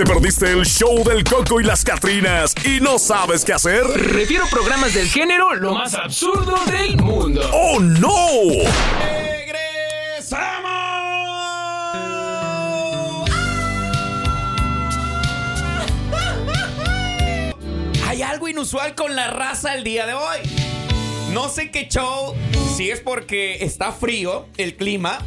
¿Te perdiste el show del Coco y las Catrinas y no sabes qué hacer? Refiero programas del género lo más absurdo del mundo. ¡Oh, no! Hay algo inusual con la raza el día de hoy. No sé qué show, si es porque está frío el clima.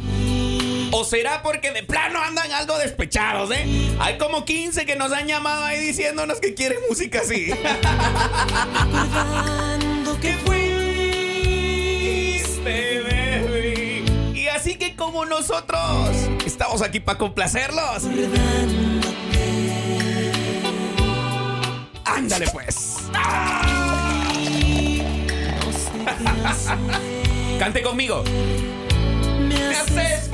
¿O será porque de plano andan algo despechados, eh? Hay como 15 que nos han llamado ahí diciéndonos que quieren música así. Que fuiste, baby. Y así que como nosotros estamos aquí para complacerlos. Ándale pues. Cante conmigo. me haces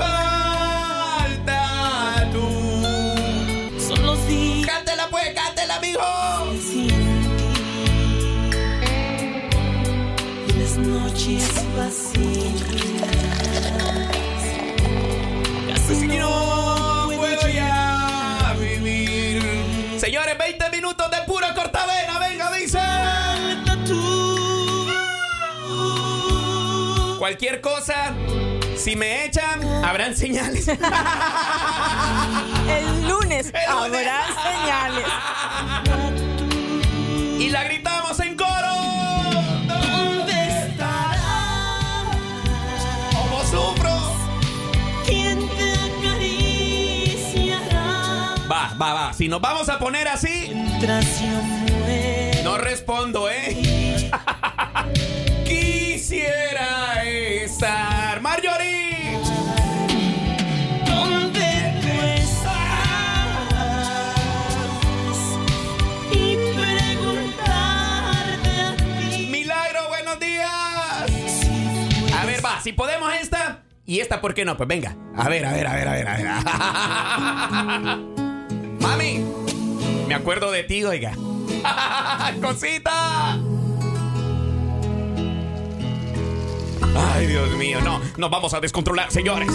Cualquier cosa, si me echan, habrán señales. El lunes El lunes. habrá señales. y la gritamos en coro. ¿Dónde estará? Como sufro. ¿Quién te acariciará? Va, va, va. Si nos vamos a poner así, no respondo, ¿eh? Quisiera estar. Marjorie. ¿Dónde tú estás? Y preguntarte a ti. Milagro, buenos días. A ver, va, si podemos esta. Y esta, ¿por qué no? Pues venga. A ver, a ver, a ver, a ver, a ver. Mami, me acuerdo de ti, oiga. Cosita. Ay, Dios mío, no, nos vamos a descontrolar, señores.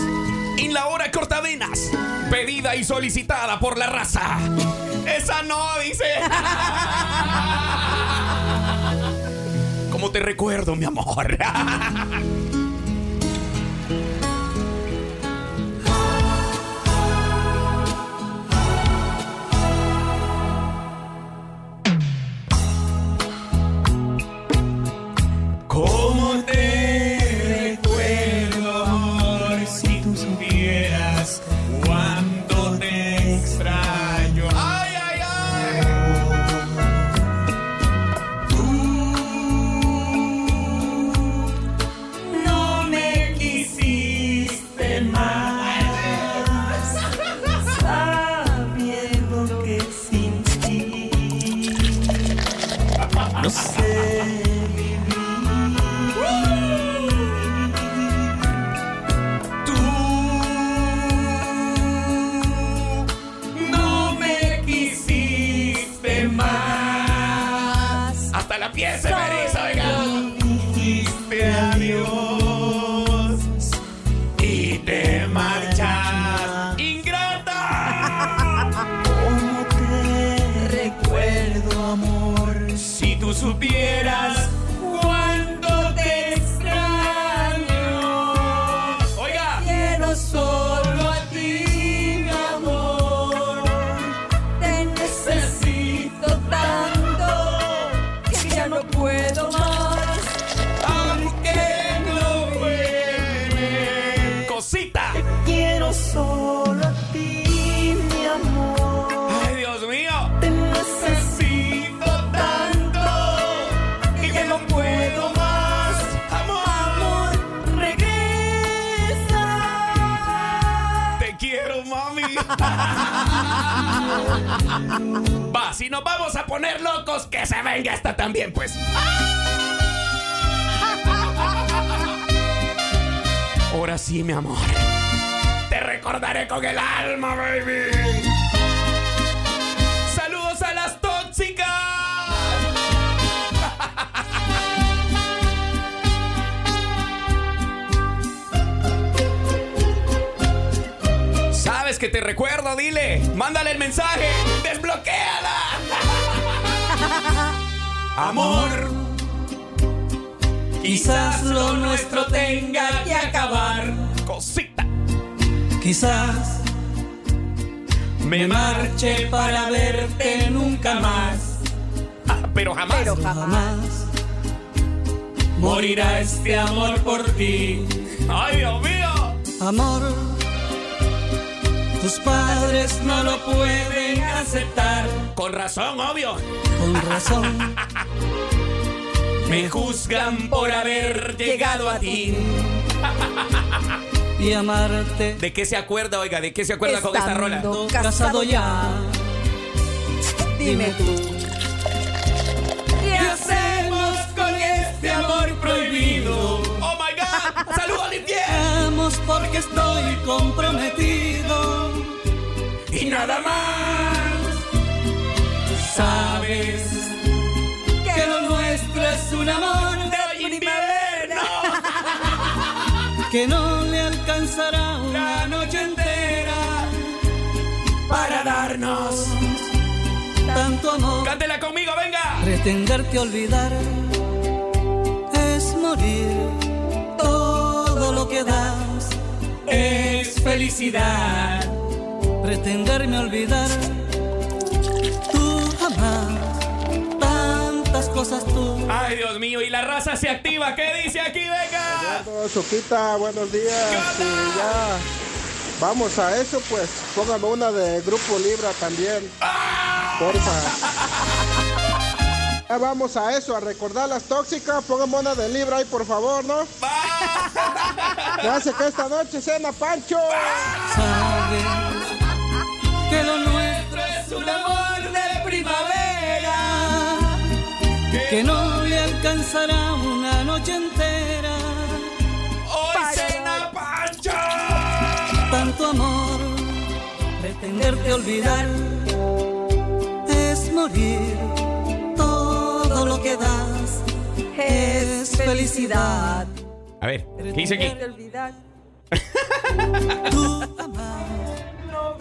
En la hora cortavenas, pedida y solicitada por la raza. Esa no, dice. ¿Cómo te recuerdo, mi amor? Dijiste Va, si nos vamos a poner locos, que se venga esta también, pues. Ahora sí, mi amor. Te recordaré con el alma, baby. Saludos a las tóxicas. Que te recuerdo, dile. Mándale el mensaje. Desbloquéala. Amor. Quizás lo nuestro tenga que acabar. Cosita. Quizás me marche para verte nunca más. Ah, pero jamás. Pero jamás. Jamás morirá este amor por ti. Ay, Dios mío. Amor, tus padres no lo pueden aceptar. Con razón, obvio. Con razón. Me juzgan por haber llegado a ti. Y amarte. ¿De qué se acuerda, oiga? ¿De qué se acuerda con esta rola? Estando Casado ya. Dime tú. ¿Qué hacemos con este amor prohibido? Oh my God. Saludos al infierno. Vamos porque estoy comprometido. Y nada más. Sabes que lo nuestro es un amor De invierno. que no le alcanzará una noche entera Para darnos. tanto amor. Cántela conmigo, venga. Pretenderte olvidar es morir. Todo lo que das es felicidad. Pretenderme olvidar, tú jamás. Tantas cosas tú. Ay, Dios mío. Y la raza se activa. ¿Qué dice aquí, venga? Eduardo buenos días. ¿Qué onda? Y ya vamos a eso, pues póngame una de Grupo Libra también. Porfa. Ya vamos a eso, a recordar las tóxicas. Póngame una de Libra ahí, por favor, ¿no? Hace que esta noche cena Pancho. Que lo nuestro es un amor de primavera que no le alcanzará una noche entera. Hoy cena Pancho. Tanto amor, pretenderte olvidar es morir. Todo lo que das Es felicidad. A ver, ¿qué dice aquí? Tú jamás. No.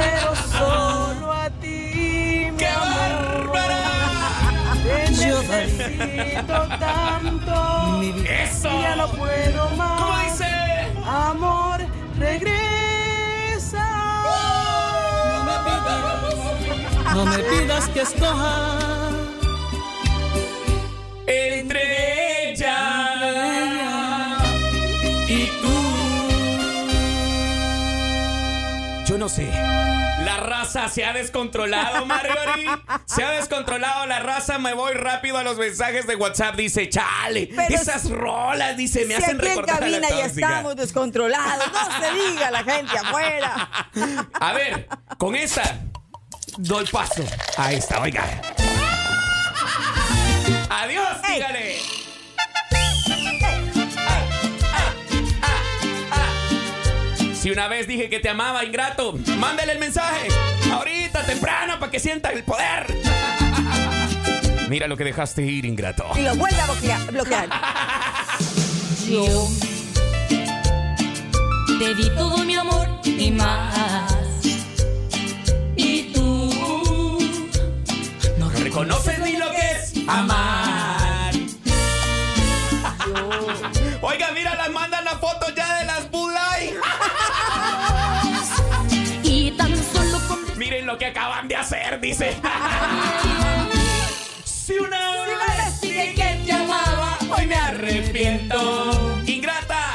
Quiero solo a ti, ¡Qué amor. bárbara! Te Yo necesito tanto. Mi vida. ¡Eso! Ya no puedo más. ¿Cómo dice? Amor, regresa. No me pidas que escoja Entre ella y tú. Yo no sé. La raza se ha descontrolado, Marjorie. Se ha descontrolado la raza. Me voy rápido a los mensajes de WhatsApp. Dice, chale, Pero esas rolas, dice, me si hacen aquí en recordar a la cabina ya estamos descontrolados. No se diga la gente afuera. A ver, con esta doy paso a esta, oiga. Adiós, dígale. Si una vez dije que te amaba, ingrato, mándale el mensaje. Ahorita, temprano, para que sienta el poder. Mira lo que dejaste ir, ingrato. Y lo vuelve a bloquear. bloquear. Yo te di todo mi amor y más. Y tú No reconoces ni lo que es amar. Oiga, mira, las mandan lo que acaban de hacer, dice. Si una vez dije que te amaba, hoy me arrepiento. Ingrata.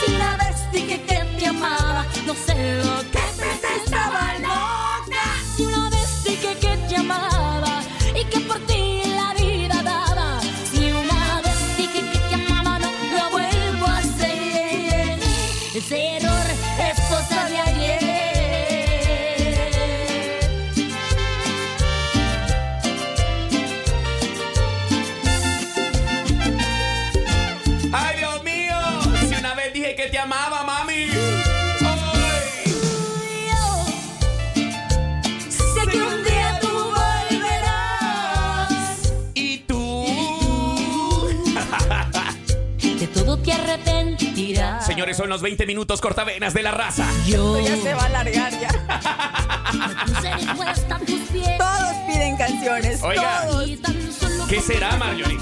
si una vez dije que te amaba, no sé lo que estaba loca. Si una vez dije que te amaba y que por ti la vida daba. Si una vez dije que te amaba, no lo vuelvo a hacer. Ese Señores, son los 20 minutos cortavenas de la raza. Esto ya se va a alargar ya. Todos piden canciones. Oiga. Todos. ¿Qué será, Marjorie?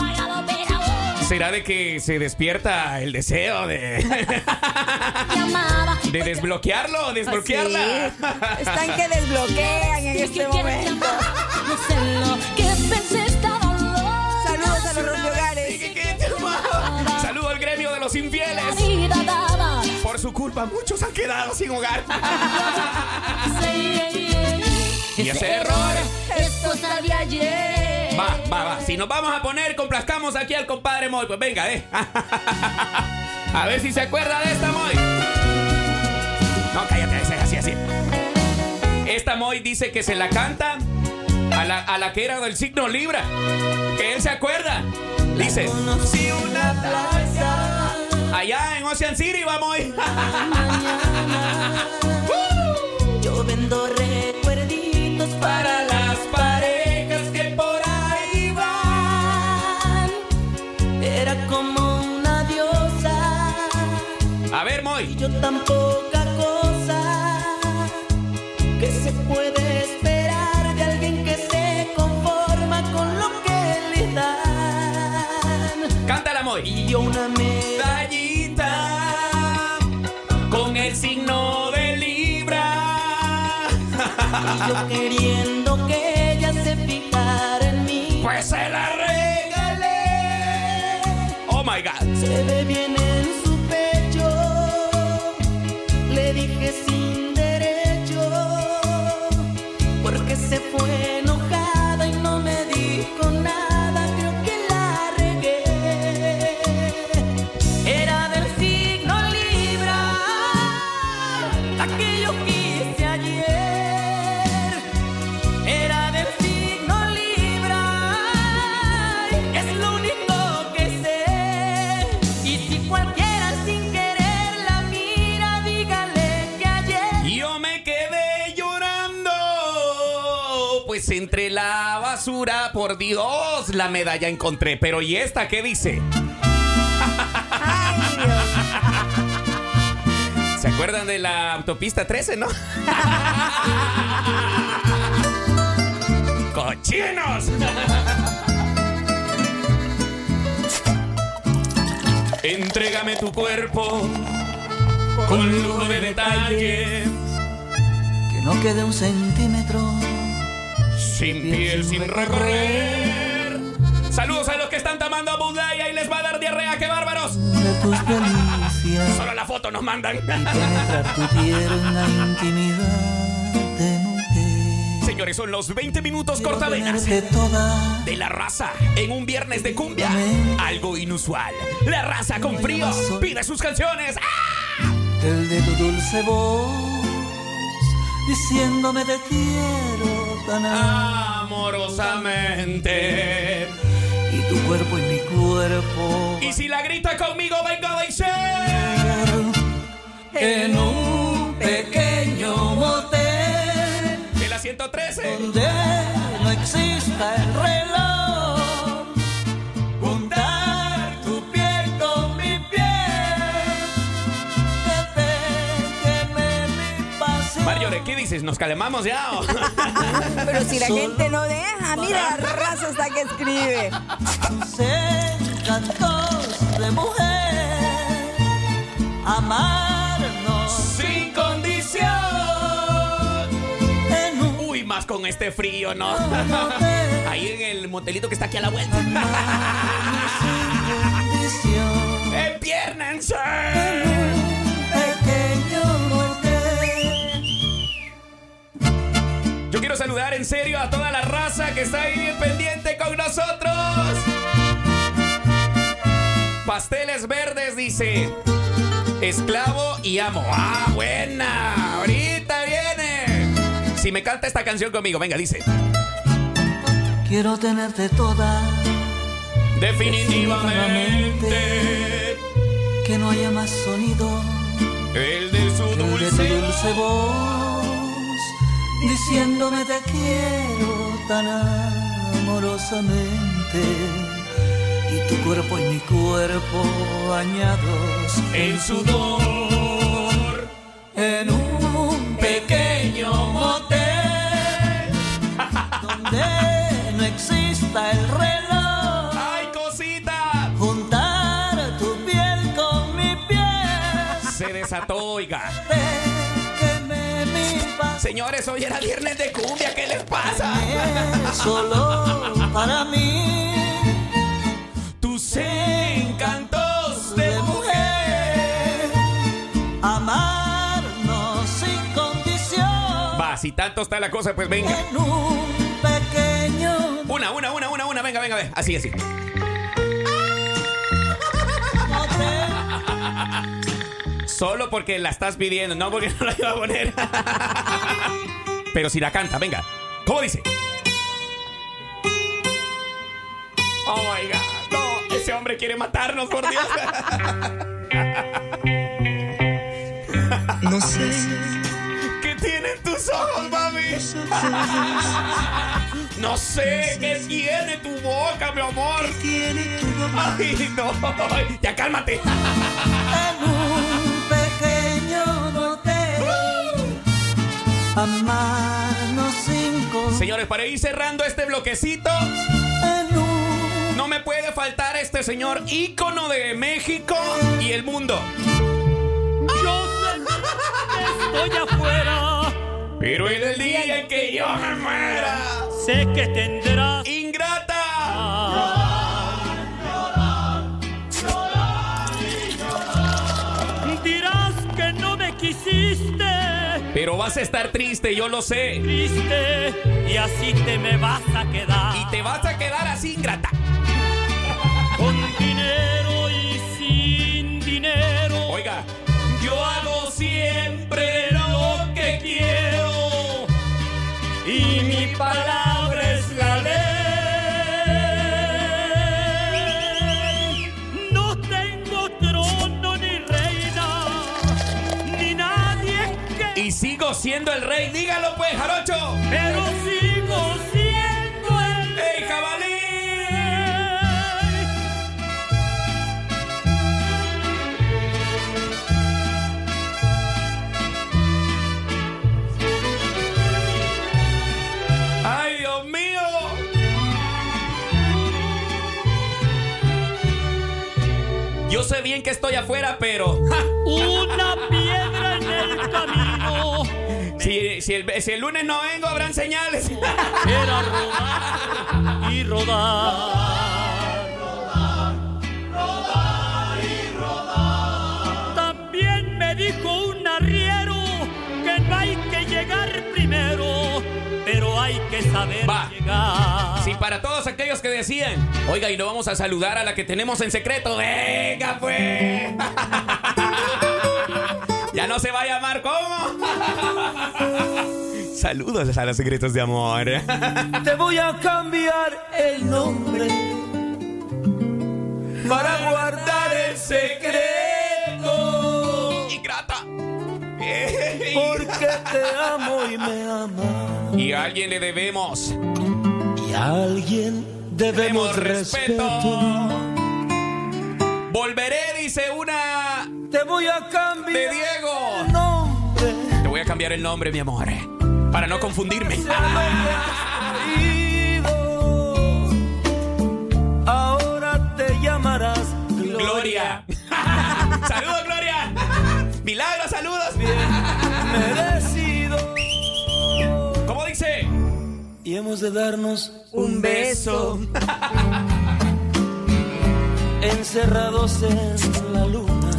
¿Será de que se despierta el deseo de, de desbloquearlo, desbloquearla? Sí. Están que desbloquean en este momento. llamar. No sé lo que pensé, estaba loca. Saludos a los rompehogares. Saludo al gremio de los infieles. Culpa, muchos han quedado sin hogar. Y ese error. Es cosa de ayer. Va, va, va. Si nos vamos a poner, complazcamos aquí al compadre Moy. Pues venga, eh. A ver si se acuerda de esta Moy. No, cállate, ese, así, así. Esta Moy dice que se la canta a la, a la que era del signo Libra. Que él se acuerda. Dice. Conocí una plaza. Allá en Ocean City, va Moy. Yo vendo recuerditos para yo queriendo que ella se fijara en mí. Pues se la regalé. Oh my God. Se ve bien entre la basura, por Dios, la medalla encontré. Pero ¿y esta qué dice? Ay, Dios. ¿Se acuerdan de la autopista 13, no? ¡Cochinos! Entrégame tu cuerpo con lujo de detalles, Que no quede un centímetro. Sin piel, sin recorrer. Saludos a los que están tomando Bud Light, ahí les va a dar diarrea, qué bárbaros. De tus delicias. Solo la foto nos mandan. penetrar tu tierna intimidad de mujer. Señores, son los 20 minutos cortavenas. De la raza en un viernes de cumbia. Algo inusual. La raza con frío pide sus canciones. ¡Ah! el de tu dulce voz diciéndome te quiero Amorosamente. y tu cuerpo y mi cuerpo Y si la grita conmigo, venga a decir. en un pequeño motel De la 113. donde no exista el reloj ¿Nos calmamos ya? o? Pero si la gente no deja, mira la raza hasta que escribe. encantos de mujer amarnos Sin condición. en un Uy, más con este frío, ¿no? Ahí en el motelito que está aquí a la vuelta. condición ¡Empiérnense! Yo quiero saludar en serio a toda la raza que está ahí pendiente con nosotros. Pasteles verdes dice. Esclavo y amo. Ah, buena. Ahorita viene. Si me canta esta canción conmigo, venga, dice. quiero tenerte toda Definitivamente. que no haya más sonido El de su que el de tu dulce. dulce voz diciéndome te quiero tan amorosamente y tu cuerpo y mi cuerpo bañados En sudor. en un pequeño motel donde no exista el reloj. ¡Ay, cosita! Juntar tu piel con mi piel. Se desató, oiga. Señores, hoy era viernes de cumbia, ¿qué les pasa? solo para mí. Tus encantos de mujer. Amarnos sin condición. Va, si tanto está la cosa, pues venga. En un pequeño Una, una, una, una, una, venga, venga, venga. Así, así. Solo porque la estás pidiendo, no porque no la iba a poner. Pero si la canta, venga. ¿Cómo dice? Oh my god. No, ese hombre quiere matarnos, por Dios. No sé ¿Qué tienen tus ojos, mami? No sé qué tiene tu boca, mi amor. tiene tu boca. Ay, no. Ya cálmate. Amarnos sin condición. Señores, para ir cerrando este bloquecito, no me puede faltar este señor ícono de México y el mundo. Yo estoy afuera. Pero en el día en que yo me muera, Sé que tendrás Pero vas a estar triste, yo lo sé. Triste. Y así te me vas a quedar. Y te vas a quedar así, ingrata. Dígalo pues, jarocho. Pero sigo siendo el ¡Ey, jabalí! ¡Ay, Dios mío! Yo sé bien que estoy afuera, pero ¡ja! Si, si el, si el lunes no vengo, habrán señales. Era rodar y rodar. También me dijo un arriero que no hay que llegar primero, pero hay que saber Va. llegar. Sí, para todos aquellos que decían, oiga, y no vamos a saludar a la que tenemos en secreto. Venga, pues. no se va a llamar cómo. Saludos a los secretos de amor. te voy a cambiar el nombre para guardar el secreto. Ingrata. Porque te amo y me amas. Y a alguien le debemos. Y a alguien debemos Debemos respeto. respeto. Volveré, dice una Te voy a cambiar de Diego. el nombre. Te voy a cambiar el nombre, mi amor. Para no confundirme. Ahora te llamarás Gloria. saludos, Gloria. Milagro, saludos. Merecido. ¿Cómo dice? Y hemos de darnos Un beso. encerrados en la luna.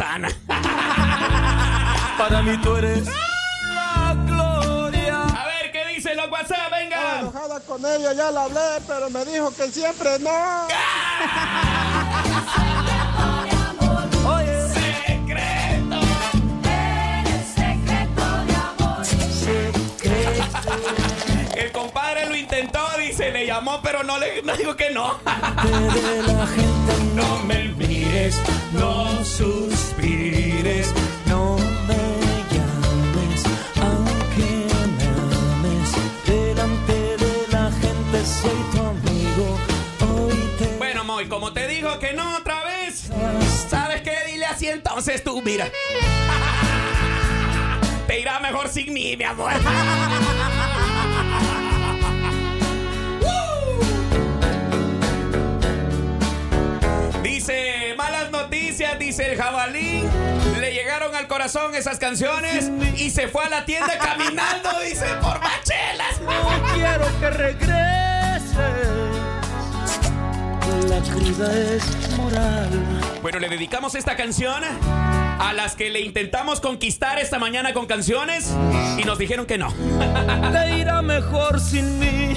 sana. Para mí tú eres la gloria. A ver, ¿qué dice los WhatsApp? Venga. Estoy enojada con ella, ya la hablé, pero me dijo que siempre no. Secreto de amor. Secreto. El compadre lo intentó, dice, le llamó, pero no le no dijo que no. de la gente no me mires, no suspires, no me llames, aunque me ames. Delante de la gente soy tu amigo, hoy te Bueno, Moy, como te digo que no otra vez, ¿sabes qué? Dile así entonces tú, mira. Te irá mejor sin mí, mi amor. el jabalí. Le llegaron al corazón esas canciones y se fue a la tienda caminando, dice, por machelas. no quiero que regreses. La cruda es moral. Bueno, le dedicamos esta canción a las que le intentamos conquistar esta mañana con canciones y nos dijeron que no. Te irá mejor sin mí.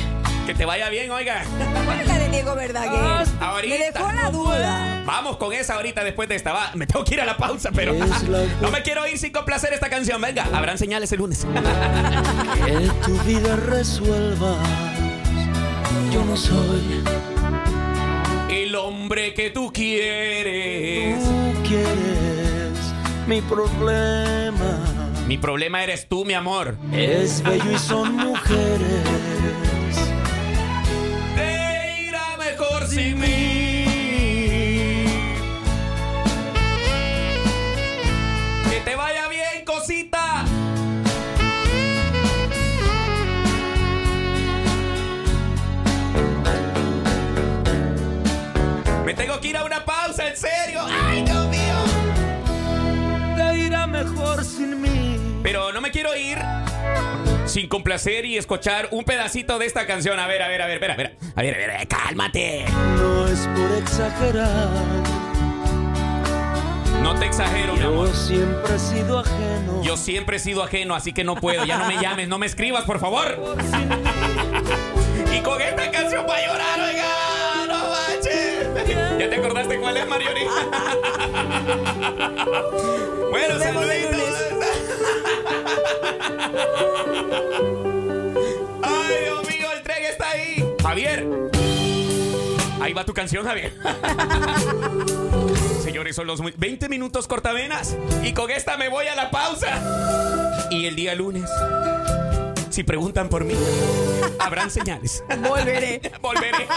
Que te vaya bien, oiga. ¿Cuál es la de Diego Verdaguer? Ahorita. Me dejó la duda. Vamos con esa ahorita después de esta. Va, me tengo que ir a la pausa, pero no me quiero ir sin complacer esta canción. Venga, habrán señales el lunes. Que tu vida resuelva. Yo no soy. El hombre que tú quieres. Tú quieres mi problema. Mi problema eres tú, mi amor. Es bello y son mujeres. Sin mí. Que te vaya bien, cosita. Me tengo que ir a una pausa, en serio. ¡Ay, Dios mío! Te irá mejor sin mí. Pero no me quiero ir sin complacer y escuchar un pedacito de esta canción. A ver, a ver, a ver, espera, espera. A ver, a ver, a ver, cálmate. No es por exagerar. No te exagero, mi amor. Yo siempre he sido ajeno. Yo siempre he sido ajeno, así que no puedo. Ya no me llames, no me escribas, por favor. Y con esta canción va a llorar, oiga. No manches. ¿Ya te acordaste cuál es, Marioni? bueno, saluditos. Ay, Dios mío, el tren está ahí. Javier. Ahí va tu canción, Javier. Señores, son los muy- 20 minutos cortavenas. Y con esta me voy a la pausa. Y el día lunes, si preguntan por mí, habrán señales. Volveré. Volveré.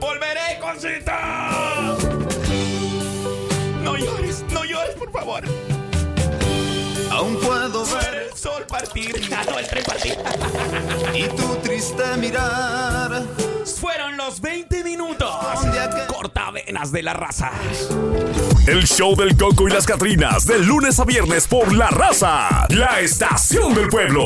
Volveré, cosita. No llores, no llores, por favor. Aún puedo ver El sol partir. Ah, no, el tren partir. y tu triste mirar. Fueron los 20 minutos. Cortavenas de la raza. El show del Coco y las Catrinas, de lunes a viernes por La Raza, la estación del pueblo.